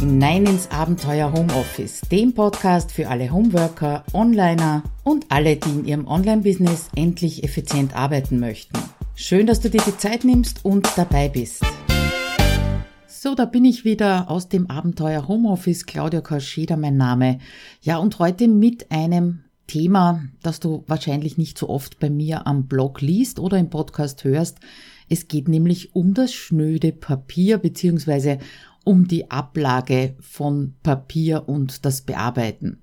hinein ins Abenteuer Homeoffice, dem Podcast für alle Homeworker, Onliner und alle, die in ihrem Online-Business endlich effizient arbeiten möchten. Schön, dass du dir die Zeit nimmst und dabei bist. So, da bin ich wieder aus dem Abenteuer Homeoffice. Claudia Kauscheder mein Name. Ja, und heute mit einem Thema, das du wahrscheinlich nicht so oft bei mir am Blog liest oder im Podcast hörst. Es geht nämlich um das schnöde Papier beziehungsweise um die Ablage von Papier und das Bearbeiten.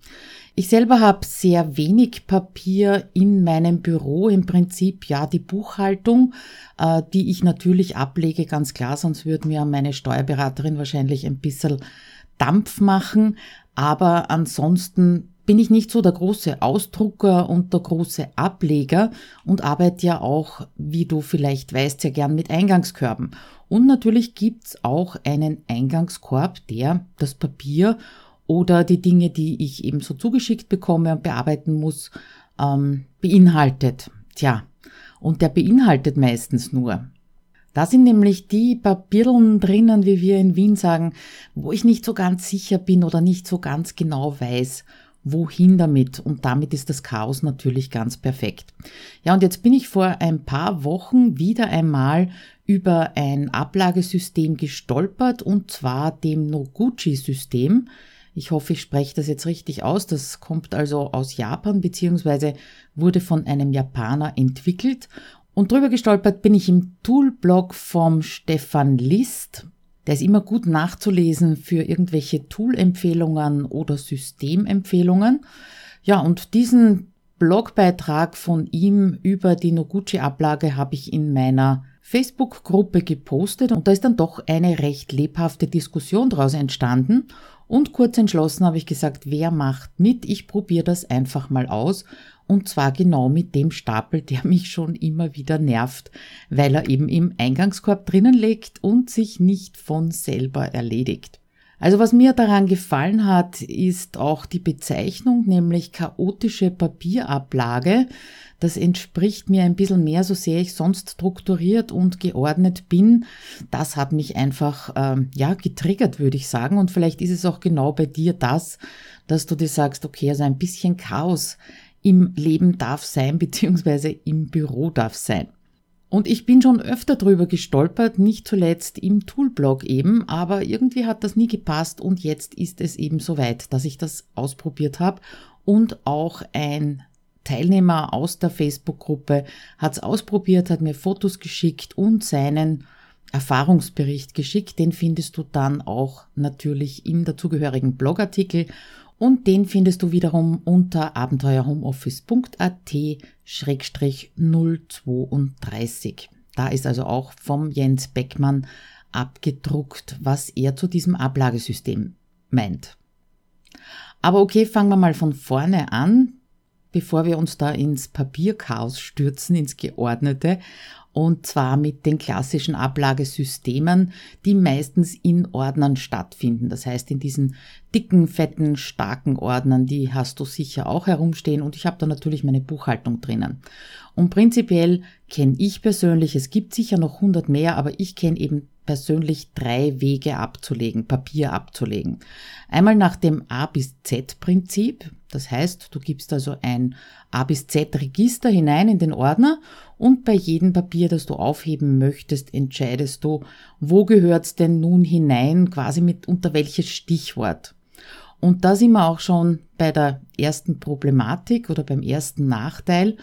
Ich selber habe sehr wenig Papier in meinem Büro, im Prinzip ja die Buchhaltung, äh, die ich natürlich ablege, ganz klar, sonst würde mir meine Steuerberaterin wahrscheinlich ein bisschen Dampf machen, aber ansonsten bin ich nicht so der große Ausdrucker und der große Ableger und arbeite ja auch, wie du vielleicht weißt, sehr gern mit Eingangskörben. Und natürlich gibt's auch einen Eingangskorb, der das Papier oder die Dinge, die ich eben so zugeschickt bekomme und bearbeiten muss, ähm, beinhaltet. Tja, und der beinhaltet meistens nur. Da sind nämlich die Papierlen drinnen, wie wir in Wien sagen, wo ich nicht so ganz sicher bin oder nicht so ganz genau weiß, wohin damit? Und damit ist das Chaos natürlich ganz perfekt. Ja, und jetzt bin ich vor ein paar Wochen wieder einmal über ein Ablagesystem gestolpert und zwar dem Noguchi-System. Ich hoffe, ich spreche das jetzt richtig aus. Das kommt also aus Japan beziehungsweise wurde von einem Japaner entwickelt. Und drüber gestolpert bin ich im Toolblog vom Stefan List. Der ist immer gut nachzulesen für irgendwelche Tool-Empfehlungen oder Systemempfehlungen. Ja, und diesen Blogbeitrag von ihm über die Noguchi-Ablage habe ich in meiner Facebook-Gruppe gepostet und da ist dann doch eine recht lebhafte Diskussion daraus entstanden. Und kurz entschlossen habe ich gesagt, wer macht mit? Ich probiere das einfach mal aus und zwar genau mit dem Stapel, der mich schon immer wieder nervt, weil er eben im Eingangskorb drinnen liegt und sich nicht von selber erledigt. Also was mir daran gefallen hat, ist auch die Bezeichnung, nämlich chaotische Papierablage. Das entspricht mir ein bisschen mehr, so sehr ich sonst strukturiert und geordnet bin. Das hat mich einfach, ähm, ja, getriggert, würde ich sagen. Und vielleicht ist es auch genau bei dir das, dass du dir sagst, okay, also ein bisschen Chaos im Leben darf sein, beziehungsweise im Büro darf sein. Und ich bin schon öfter drüber gestolpert, nicht zuletzt im Toolblog eben, aber irgendwie hat das nie gepasst und jetzt ist es eben soweit, dass ich das ausprobiert habe und auch ein Teilnehmer aus der Facebook-Gruppe hat es ausprobiert, hat mir Fotos geschickt und seinen Erfahrungsbericht geschickt. Den findest du dann auch natürlich im dazugehörigen Blogartikel und den findest du wiederum unter abenteuerhomeoffice.at-032. Da ist also auch vom Jens Beckmann abgedruckt, was er zu diesem Ablagesystem meint. Aber okay, fangen wir mal von vorne an, bevor wir uns da ins Papierchaos stürzen, ins Geordnete und zwar mit den klassischen Ablagesystemen, die meistens in Ordnern stattfinden. Das heißt, in diesen dicken, fetten, starken Ordnern, die hast du sicher auch herumstehen und ich habe da natürlich meine Buchhaltung drinnen. Und prinzipiell kenne ich persönlich, es gibt sicher noch 100 mehr, aber ich kenne eben persönlich drei Wege abzulegen, Papier abzulegen. Einmal nach dem A bis Z Prinzip. Das heißt, du gibst also ein A bis Z Register hinein in den Ordner und bei jedem Papier, das du aufheben möchtest, entscheidest du, wo gehört's denn nun hinein, quasi mit unter welches Stichwort. Und da sind wir auch schon bei der ersten Problematik oder beim ersten Nachteil.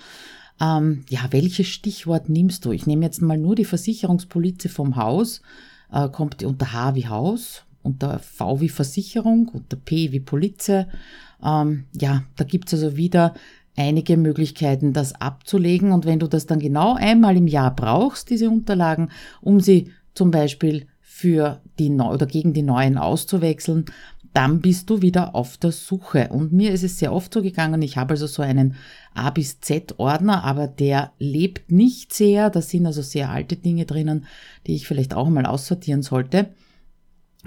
Ähm, ja, welches Stichwort nimmst du? Ich nehme jetzt mal nur die Versicherungspolize vom Haus. Äh, kommt unter H wie Haus, unter V wie Versicherung, unter P wie Polize. Ähm, ja, da gibt's also wieder einige Möglichkeiten, das abzulegen. Und wenn du das dann genau einmal im Jahr brauchst, diese Unterlagen, um sie zum Beispiel für die Neu oder gegen die neuen auszuwechseln, dann bist du wieder auf der Suche. Und mir ist es sehr oft so gegangen, ich habe also so einen A bis Z Ordner, aber der lebt nicht sehr. Da sind also sehr alte Dinge drinnen, die ich vielleicht auch mal aussortieren sollte.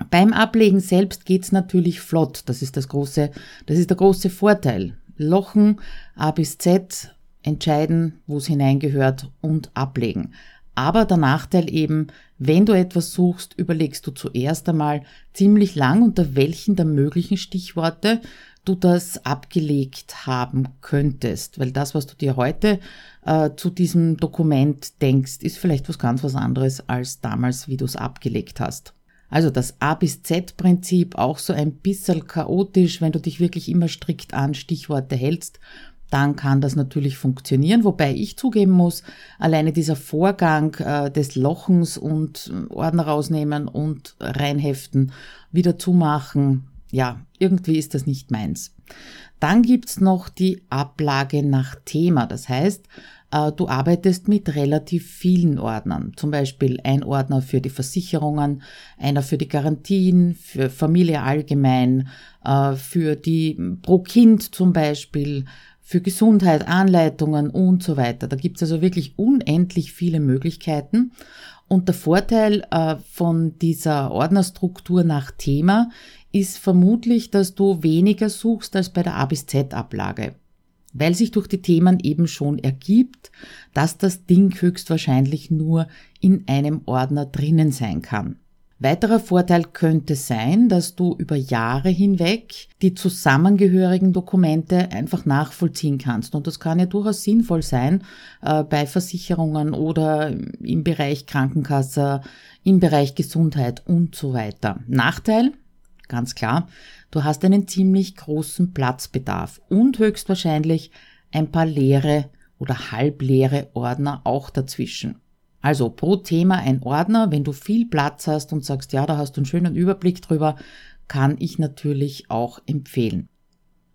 Beim Ablegen selbst geht's natürlich flott. Das ist das große, das ist der große Vorteil. Lochen A bis Z entscheiden, wo es hineingehört und ablegen. Aber der Nachteil eben, wenn du etwas suchst, überlegst du zuerst einmal ziemlich lang, unter welchen der möglichen Stichworte du das abgelegt haben könntest. Weil das, was du dir heute äh, zu diesem Dokument denkst, ist vielleicht was ganz was anderes als damals, wie du es abgelegt hast. Also das A bis Z-Prinzip auch so ein bisschen chaotisch, wenn du dich wirklich immer strikt an Stichworte hältst, dann kann das natürlich funktionieren. Wobei ich zugeben muss, alleine dieser Vorgang äh, des Lochens und äh, Ordner rausnehmen und reinheften, wieder zumachen, ja, irgendwie ist das nicht meins. Dann gibt's noch die Ablage nach Thema. Das heißt, du arbeitest mit relativ vielen Ordnern. Zum Beispiel ein Ordner für die Versicherungen, einer für die Garantien, für Familie allgemein, äh, für die pro Kind zum Beispiel, für Gesundheit, Anleitungen und so weiter. Da gibt's also wirklich unendlich viele Möglichkeiten. Und der Vorteil äh, von dieser Ordnerstruktur nach Thema ist vermutlich, dass du weniger suchst als bei der A bis Z Ablage weil sich durch die Themen eben schon ergibt, dass das Ding höchstwahrscheinlich nur in einem Ordner drinnen sein kann. Weiterer Vorteil könnte sein, dass du über Jahre hinweg die zusammengehörigen Dokumente einfach nachvollziehen kannst. Und das kann ja durchaus sinnvoll sein äh, bei Versicherungen oder im Bereich Krankenkasse, im Bereich Gesundheit und so weiter. Nachteil, ganz klar, du hast einen ziemlich großen Platzbedarf und höchstwahrscheinlich ein paar leere oder halbleere Ordner auch dazwischen. Also pro Thema ein Ordner, wenn du viel Platz hast und sagst, ja, da hast du einen schönen Überblick drüber, kann ich natürlich auch empfehlen.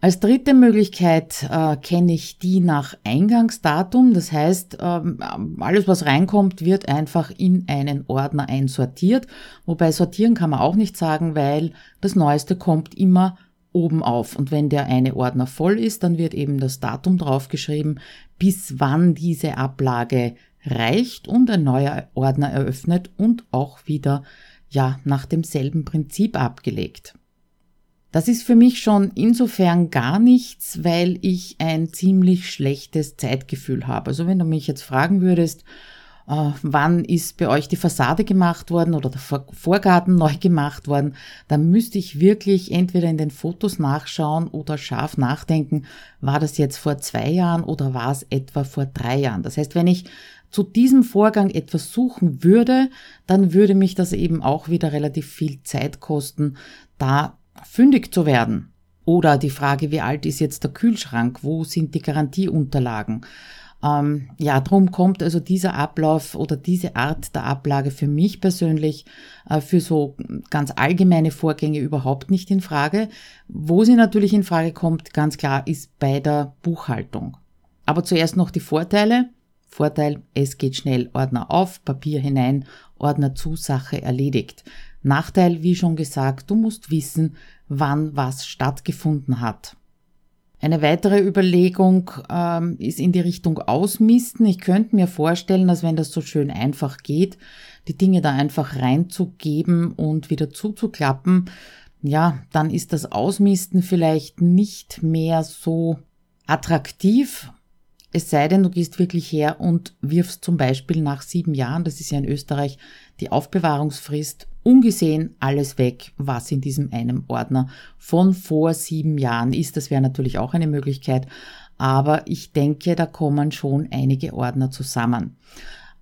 Als dritte Möglichkeit äh, kenne ich die nach Eingangsdatum. Das heißt, ähm, alles, was reinkommt, wird einfach in einen Ordner einsortiert. Wobei sortieren kann man auch nicht sagen, weil das Neueste kommt immer oben auf. Und wenn der eine Ordner voll ist, dann wird eben das Datum draufgeschrieben, bis wann diese Ablage reicht und ein neuer Ordner eröffnet und auch wieder ja nach demselben Prinzip abgelegt. Das ist für mich schon insofern gar nichts, weil ich ein ziemlich schlechtes Zeitgefühl habe. Also wenn du mich jetzt fragen würdest, äh, wann ist bei euch die Fassade gemacht worden oder der Vorgarten neu gemacht worden, dann müsste ich wirklich entweder in den Fotos nachschauen oder scharf nachdenken, war das jetzt vor zwei Jahren oder war es etwa vor drei Jahren. Das heißt, wenn ich zu diesem Vorgang etwas suchen würde, dann würde mich das eben auch wieder relativ viel Zeit kosten, da fündig zu werden. Oder die Frage, wie alt ist jetzt der Kühlschrank? Wo sind die Garantieunterlagen? Ähm, ja, drum kommt also dieser Ablauf oder diese Art der Ablage für mich persönlich äh, für so ganz allgemeine Vorgänge überhaupt nicht in Frage. Wo sie natürlich in Frage kommt, ganz klar, ist bei der Buchhaltung. Aber zuerst noch die Vorteile. Vorteil, es geht schnell Ordner auf, Papier hinein, Ordner zu, Sache erledigt. Nachteil, wie schon gesagt, du musst wissen, wann was stattgefunden hat. Eine weitere Überlegung ähm, ist in die Richtung Ausmisten. Ich könnte mir vorstellen, dass wenn das so schön einfach geht, die Dinge da einfach reinzugeben und wieder zuzuklappen, ja, dann ist das Ausmisten vielleicht nicht mehr so attraktiv. Es sei denn, du gehst wirklich her und wirfst zum Beispiel nach sieben Jahren, das ist ja in Österreich die Aufbewahrungsfrist, ungesehen alles weg, was in diesem einen Ordner von vor sieben Jahren ist. Das wäre natürlich auch eine Möglichkeit, aber ich denke, da kommen schon einige Ordner zusammen.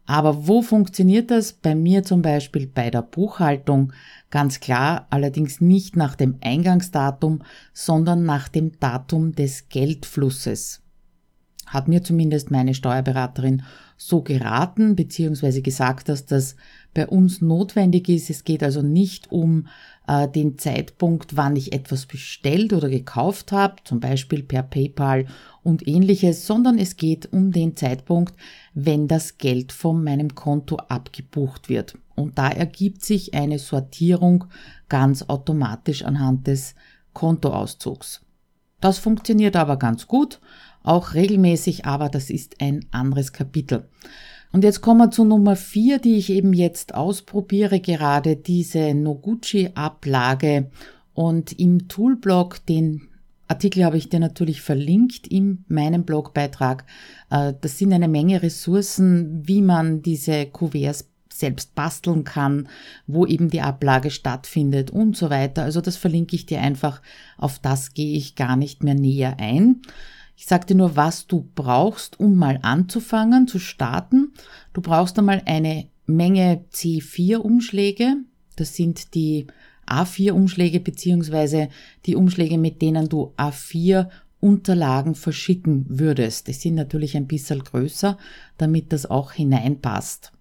Aber wo funktioniert das? Bei mir zum Beispiel bei der Buchhaltung ganz klar, allerdings nicht nach dem Eingangsdatum, sondern nach dem Datum des Geldflusses. Hat mir zumindest meine Steuerberaterin so geraten, beziehungsweise gesagt, dass das bei uns notwendig ist. Es geht also nicht um äh, den Zeitpunkt, wann ich etwas bestellt oder gekauft habe, zum Beispiel per PayPal und ähnliches, sondern es geht um den Zeitpunkt, wenn das Geld von meinem Konto abgebucht wird. Und da ergibt sich eine Sortierung ganz automatisch anhand des Kontoauszugs. Das funktioniert aber ganz gut, auch regelmäßig, aber das ist ein anderes Kapitel. Und jetzt kommen wir zu Nummer vier, die ich eben jetzt ausprobiere, gerade diese Noguchi-Ablage. Und im Toolblock, den Artikel habe ich dir natürlich verlinkt in meinem Blogbeitrag. Äh, das sind eine Menge Ressourcen, wie man diese Kuverts selbst basteln kann, wo eben die Ablage stattfindet und so weiter. Also das verlinke ich dir einfach. Auf das gehe ich gar nicht mehr näher ein. Ich sagte nur, was du brauchst, um mal anzufangen, zu starten. Du brauchst einmal eine Menge C4-Umschläge. Das sind die A4-Umschläge beziehungsweise die Umschläge, mit denen du A4 Unterlagen verschicken würdest. Die sind natürlich ein bisschen größer, damit das auch hineinpasst.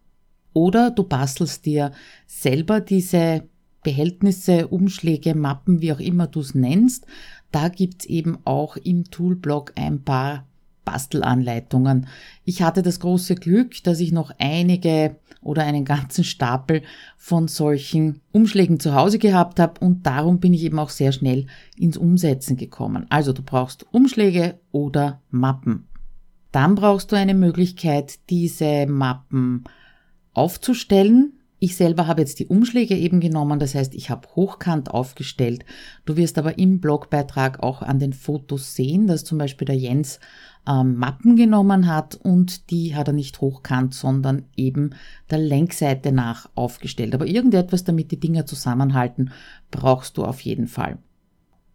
Oder du bastelst dir selber diese Behältnisse, Umschläge, Mappen, wie auch immer du es nennst. Da gibt's eben auch im Toolblog ein paar Bastelanleitungen. Ich hatte das große Glück, dass ich noch einige oder einen ganzen Stapel von solchen Umschlägen zu Hause gehabt habe und darum bin ich eben auch sehr schnell ins Umsetzen gekommen. Also du brauchst Umschläge oder Mappen. Dann brauchst du eine Möglichkeit, diese Mappen aufzustellen. Ich selber habe jetzt die Umschläge eben genommen, das heißt, ich habe hochkant aufgestellt. Du wirst aber im Blogbeitrag auch an den Fotos sehen, dass zum Beispiel der Jens ähm, Mappen genommen hat und die hat er nicht hochkant, sondern eben der Lenkseite nach aufgestellt. Aber irgendetwas, damit die Dinger zusammenhalten, brauchst du auf jeden Fall.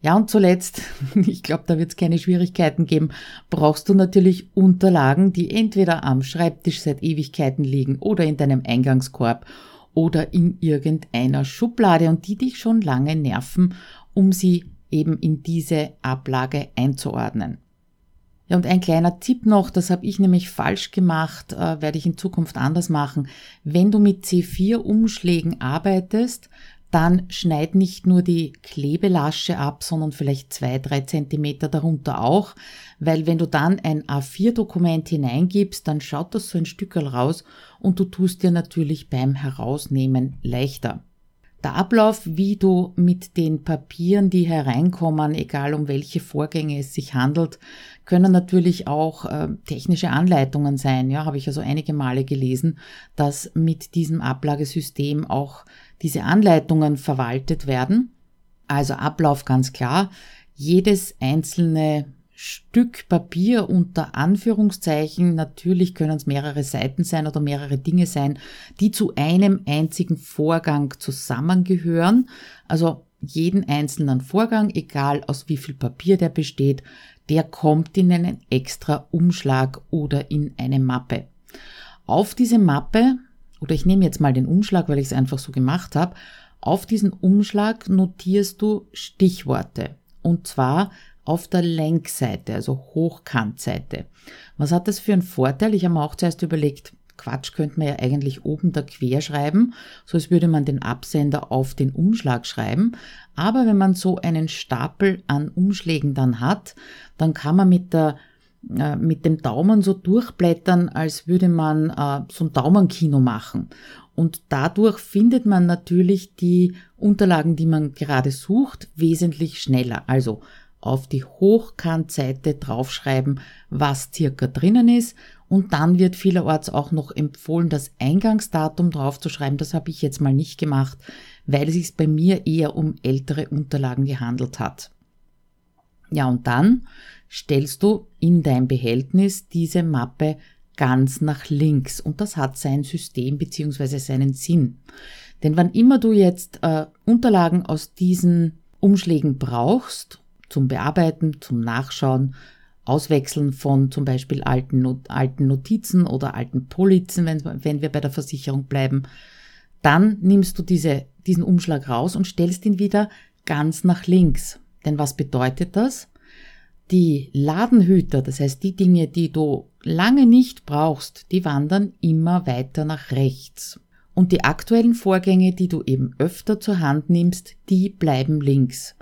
Ja, und zuletzt, ich glaube, da wird es keine Schwierigkeiten geben, brauchst du natürlich Unterlagen, die entweder am Schreibtisch seit Ewigkeiten liegen oder in deinem Eingangskorb oder in irgendeiner Schublade und die dich schon lange nerven, um sie eben in diese Ablage einzuordnen. Ja, und ein kleiner Tipp noch, das habe ich nämlich falsch gemacht, äh, werde ich in Zukunft anders machen. Wenn du mit C4-Umschlägen arbeitest, dann schneid nicht nur die Klebelasche ab, sondern vielleicht zwei, drei Zentimeter darunter auch, weil wenn du dann ein A4-Dokument hineingibst, dann schaut das so ein Stückel raus und du tust dir natürlich beim Herausnehmen leichter. Der Ablauf, wie du mit den Papieren, die hereinkommen, egal um welche Vorgänge es sich handelt, können natürlich auch äh, technische Anleitungen sein. Ja, habe ich also einige Male gelesen, dass mit diesem Ablagesystem auch diese Anleitungen verwaltet werden. Also Ablauf ganz klar. Jedes einzelne Stück Papier unter Anführungszeichen, natürlich können es mehrere Seiten sein oder mehrere Dinge sein, die zu einem einzigen Vorgang zusammengehören. Also jeden einzelnen Vorgang, egal aus wie viel Papier der besteht, der kommt in einen extra Umschlag oder in eine Mappe. Auf diese Mappe, oder ich nehme jetzt mal den Umschlag, weil ich es einfach so gemacht habe, auf diesen Umschlag notierst du Stichworte. Und zwar auf der Lenkseite, also Hochkantseite. Was hat das für einen Vorteil? Ich habe mir auch zuerst überlegt, Quatsch könnte man ja eigentlich oben da quer schreiben, so als würde man den Absender auf den Umschlag schreiben. Aber wenn man so einen Stapel an Umschlägen dann hat, dann kann man mit der äh, mit dem Daumen so durchblättern, als würde man äh, so ein Daumenkino machen. Und dadurch findet man natürlich die Unterlagen, die man gerade sucht, wesentlich schneller. Also auf die Hochkantseite draufschreiben, was circa drinnen ist. Und dann wird vielerorts auch noch empfohlen, das Eingangsdatum draufzuschreiben. Das habe ich jetzt mal nicht gemacht, weil es sich bei mir eher um ältere Unterlagen gehandelt hat. Ja, und dann stellst du in dein Behältnis diese Mappe ganz nach links und das hat sein System beziehungsweise seinen Sinn. Denn wann immer du jetzt äh, Unterlagen aus diesen Umschlägen brauchst zum Bearbeiten, zum Nachschauen, Auswechseln von zum Beispiel alten, Not alten Notizen oder alten Polizen, wenn, wenn wir bei der Versicherung bleiben. Dann nimmst du diese, diesen Umschlag raus und stellst ihn wieder ganz nach links. Denn was bedeutet das? Die Ladenhüter, das heißt die Dinge, die du lange nicht brauchst, die wandern immer weiter nach rechts. Und die aktuellen Vorgänge, die du eben öfter zur Hand nimmst, die bleiben links.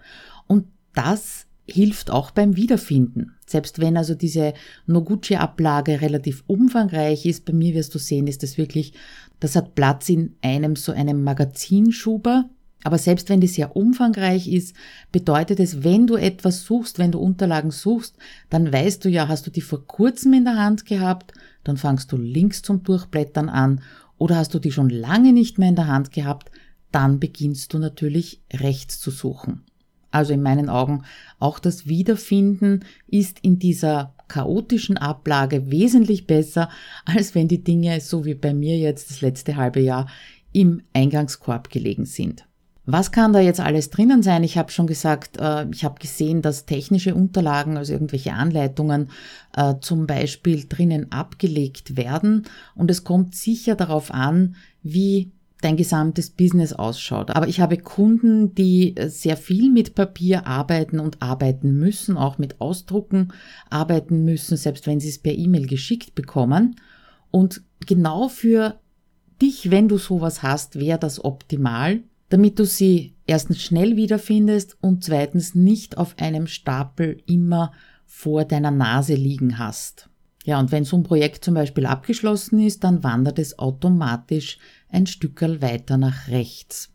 Und das hilft auch beim Wiederfinden. Selbst wenn also diese Noguchi-Ablage relativ umfangreich ist, bei mir wirst du sehen, ist das wirklich, das hat Platz in einem so einem Magazinschuber. Aber selbst wenn die sehr umfangreich ist, bedeutet es, wenn du etwas suchst, wenn du Unterlagen suchst, dann weißt du ja, hast du die vor kurzem in der Hand gehabt, dann fangst du links zum Durchblättern an oder hast du die schon lange nicht mehr in der Hand gehabt, dann beginnst du natürlich rechts zu suchen. Also in meinen Augen auch das Wiederfinden ist in dieser chaotischen Ablage wesentlich besser, als wenn die Dinge, so wie bei mir jetzt das letzte halbe Jahr, im Eingangskorb gelegen sind. Was kann da jetzt alles drinnen sein? Ich habe schon gesagt, äh, ich habe gesehen, dass technische Unterlagen, also irgendwelche Anleitungen äh, zum Beispiel drinnen abgelegt werden. Und es kommt sicher darauf an, wie dein gesamtes Business ausschaut. Aber ich habe Kunden, die sehr viel mit Papier arbeiten und arbeiten müssen, auch mit Ausdrucken arbeiten müssen, selbst wenn sie es per E-Mail geschickt bekommen. Und genau für dich, wenn du sowas hast, wäre das optimal, damit du sie erstens schnell wiederfindest und zweitens nicht auf einem Stapel immer vor deiner Nase liegen hast. Ja, und wenn so ein Projekt zum Beispiel abgeschlossen ist, dann wandert es automatisch ein Stückerl weiter nach rechts.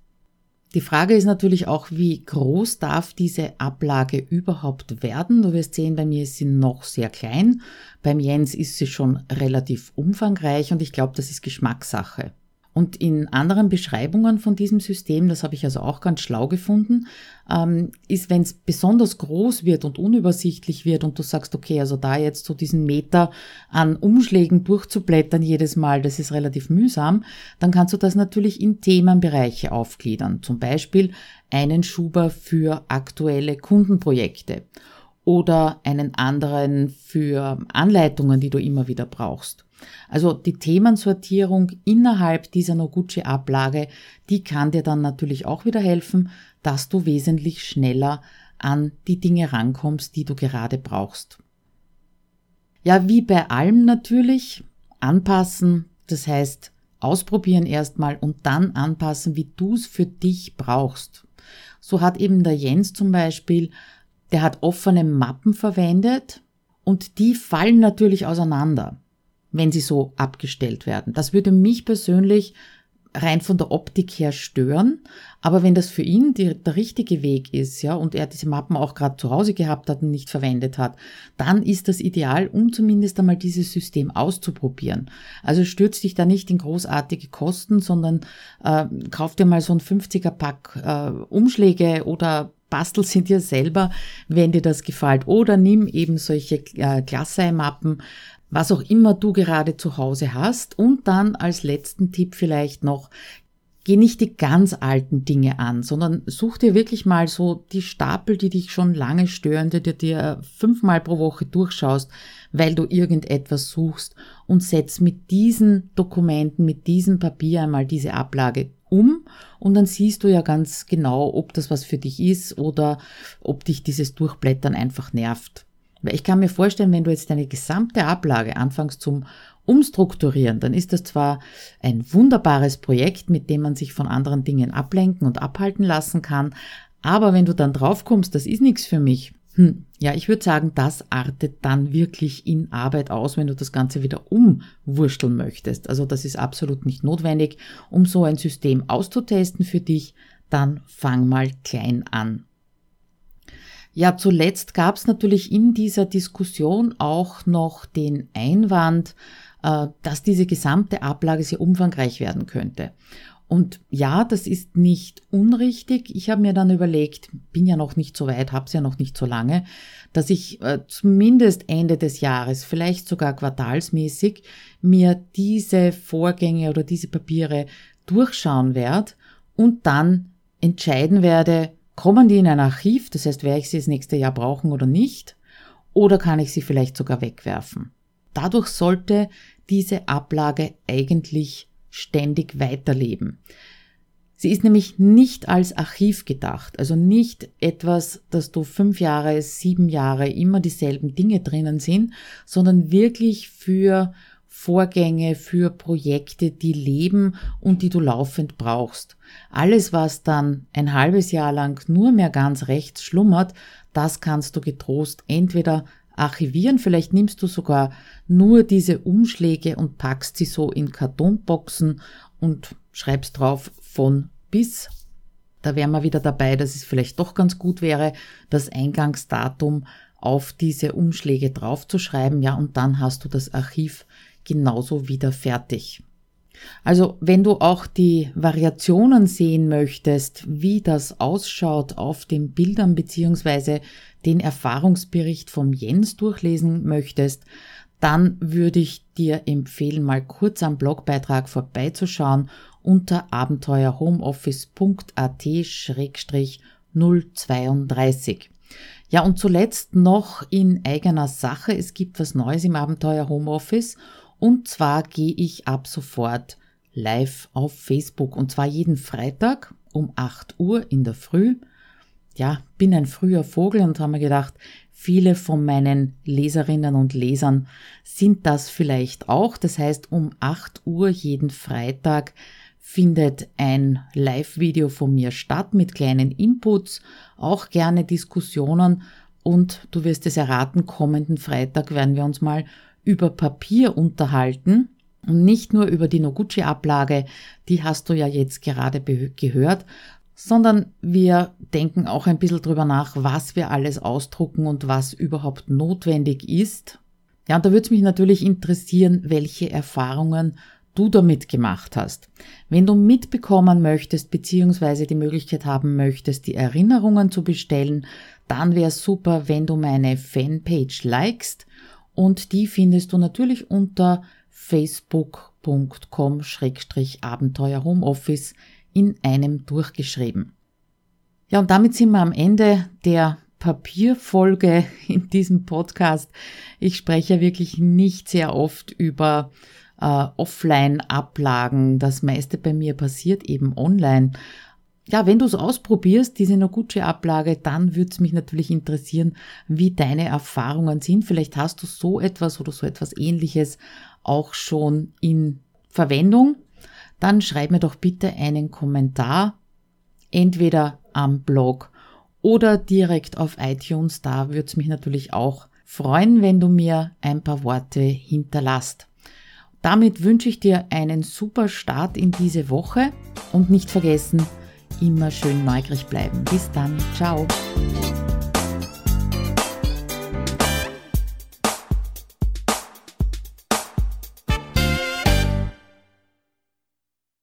Die Frage ist natürlich auch, wie groß darf diese Ablage überhaupt werden? Du wirst sehen, bei mir ist sie noch sehr klein. Beim Jens ist sie schon relativ umfangreich und ich glaube, das ist Geschmackssache. Und in anderen Beschreibungen von diesem System, das habe ich also auch ganz schlau gefunden, ähm, ist, wenn es besonders groß wird und unübersichtlich wird und du sagst, okay, also da jetzt so diesen Meter an Umschlägen durchzublättern jedes Mal, das ist relativ mühsam, dann kannst du das natürlich in Themenbereiche aufgliedern. Zum Beispiel einen Schuber für aktuelle Kundenprojekte oder einen anderen für Anleitungen, die du immer wieder brauchst. Also die Themensortierung innerhalb dieser Noguchi-Ablage, die kann dir dann natürlich auch wieder helfen, dass du wesentlich schneller an die Dinge rankommst, die du gerade brauchst. Ja, wie bei allem natürlich, anpassen, das heißt ausprobieren erstmal und dann anpassen, wie du es für dich brauchst. So hat eben der Jens zum Beispiel, der hat offene Mappen verwendet und die fallen natürlich auseinander wenn sie so abgestellt werden. Das würde mich persönlich rein von der Optik her stören. Aber wenn das für ihn die, der richtige Weg ist, ja, und er diese Mappen auch gerade zu Hause gehabt hat und nicht verwendet hat, dann ist das ideal, um zumindest einmal dieses System auszuprobieren. Also stürzt dich da nicht in großartige Kosten, sondern äh, kauf dir mal so ein 50er Pack äh, Umschläge oder bastel sie dir selber, wenn dir das gefällt. Oder nimm eben solche äh, Glassei-Mappen, was auch immer du gerade zu Hause hast. Und dann als letzten Tipp vielleicht noch, geh nicht die ganz alten Dinge an, sondern such dir wirklich mal so die Stapel, die dich schon lange stören, die du dir fünfmal pro Woche durchschaust, weil du irgendetwas suchst und setz mit diesen Dokumenten, mit diesem Papier einmal diese Ablage um und dann siehst du ja ganz genau, ob das was für dich ist oder ob dich dieses Durchblättern einfach nervt. Ich kann mir vorstellen, wenn du jetzt deine gesamte Ablage anfängst zum Umstrukturieren, dann ist das zwar ein wunderbares Projekt, mit dem man sich von anderen Dingen ablenken und abhalten lassen kann, aber wenn du dann draufkommst, das ist nichts für mich, hm, ja, ich würde sagen, das artet dann wirklich in Arbeit aus, wenn du das Ganze wieder umwursteln möchtest. Also das ist absolut nicht notwendig. Um so ein System auszutesten für dich, dann fang mal klein an. Ja, zuletzt gab es natürlich in dieser Diskussion auch noch den Einwand, äh, dass diese gesamte Ablage sehr umfangreich werden könnte. Und ja, das ist nicht unrichtig. Ich habe mir dann überlegt, bin ja noch nicht so weit, hab's ja noch nicht so lange, dass ich äh, zumindest Ende des Jahres, vielleicht sogar quartalsmäßig, mir diese Vorgänge oder diese Papiere durchschauen werde und dann entscheiden werde, Kommen die in ein Archiv, das heißt, werde ich sie das nächste Jahr brauchen oder nicht? Oder kann ich sie vielleicht sogar wegwerfen? Dadurch sollte diese Ablage eigentlich ständig weiterleben. Sie ist nämlich nicht als Archiv gedacht, also nicht etwas, dass du fünf Jahre, sieben Jahre immer dieselben Dinge drinnen sind, sondern wirklich für Vorgänge, für Projekte, die leben und die du laufend brauchst. Alles, was dann ein halbes Jahr lang nur mehr ganz rechts schlummert, das kannst du getrost entweder archivieren, vielleicht nimmst du sogar nur diese Umschläge und packst sie so in Kartonboxen und schreibst drauf von bis. Da wären wir wieder dabei, dass es vielleicht doch ganz gut wäre, das Eingangsdatum auf diese Umschläge draufzuschreiben, ja, und dann hast du das Archiv genauso wieder fertig. Also wenn du auch die Variationen sehen möchtest, wie das ausschaut auf den Bildern beziehungsweise den Erfahrungsbericht vom Jens durchlesen möchtest, dann würde ich dir empfehlen, mal kurz am Blogbeitrag vorbeizuschauen unter abenteuerhomeoffice.at-032. Ja, und zuletzt noch in eigener Sache. Es gibt was Neues im Abenteuer Homeoffice. Und zwar gehe ich ab sofort live auf Facebook. Und zwar jeden Freitag um 8 Uhr in der Früh. Ja, bin ein früher Vogel und habe mir gedacht, viele von meinen Leserinnen und Lesern sind das vielleicht auch. Das heißt, um 8 Uhr jeden Freitag findet ein Live-Video von mir statt mit kleinen Inputs, auch gerne Diskussionen und du wirst es erraten, kommenden Freitag werden wir uns mal über Papier unterhalten und nicht nur über die Noguchi-Ablage, die hast du ja jetzt gerade gehört, sondern wir denken auch ein bisschen drüber nach, was wir alles ausdrucken und was überhaupt notwendig ist. Ja, und da würde es mich natürlich interessieren, welche Erfahrungen du damit gemacht hast. Wenn du mitbekommen möchtest, beziehungsweise die Möglichkeit haben möchtest, die Erinnerungen zu bestellen, dann wäre es super, wenn du meine Fanpage likest und die findest du natürlich unter facebook.com-abenteuer Homeoffice in einem durchgeschrieben. Ja, und damit sind wir am Ende der Papierfolge in diesem Podcast. Ich spreche wirklich nicht sehr oft über äh, Offline-Ablagen. Das meiste bei mir passiert eben online. Ja, wenn du es ausprobierst, diese Noguchi-Ablage, dann würde es mich natürlich interessieren, wie deine Erfahrungen sind. Vielleicht hast du so etwas oder so etwas ähnliches auch schon in Verwendung. Dann schreib mir doch bitte einen Kommentar, entweder am Blog oder direkt auf iTunes. Da würde es mich natürlich auch freuen, wenn du mir ein paar Worte hinterlasst. Damit wünsche ich dir einen super Start in diese Woche und nicht vergessen, immer schön neugierig bleiben. Bis dann, ciao.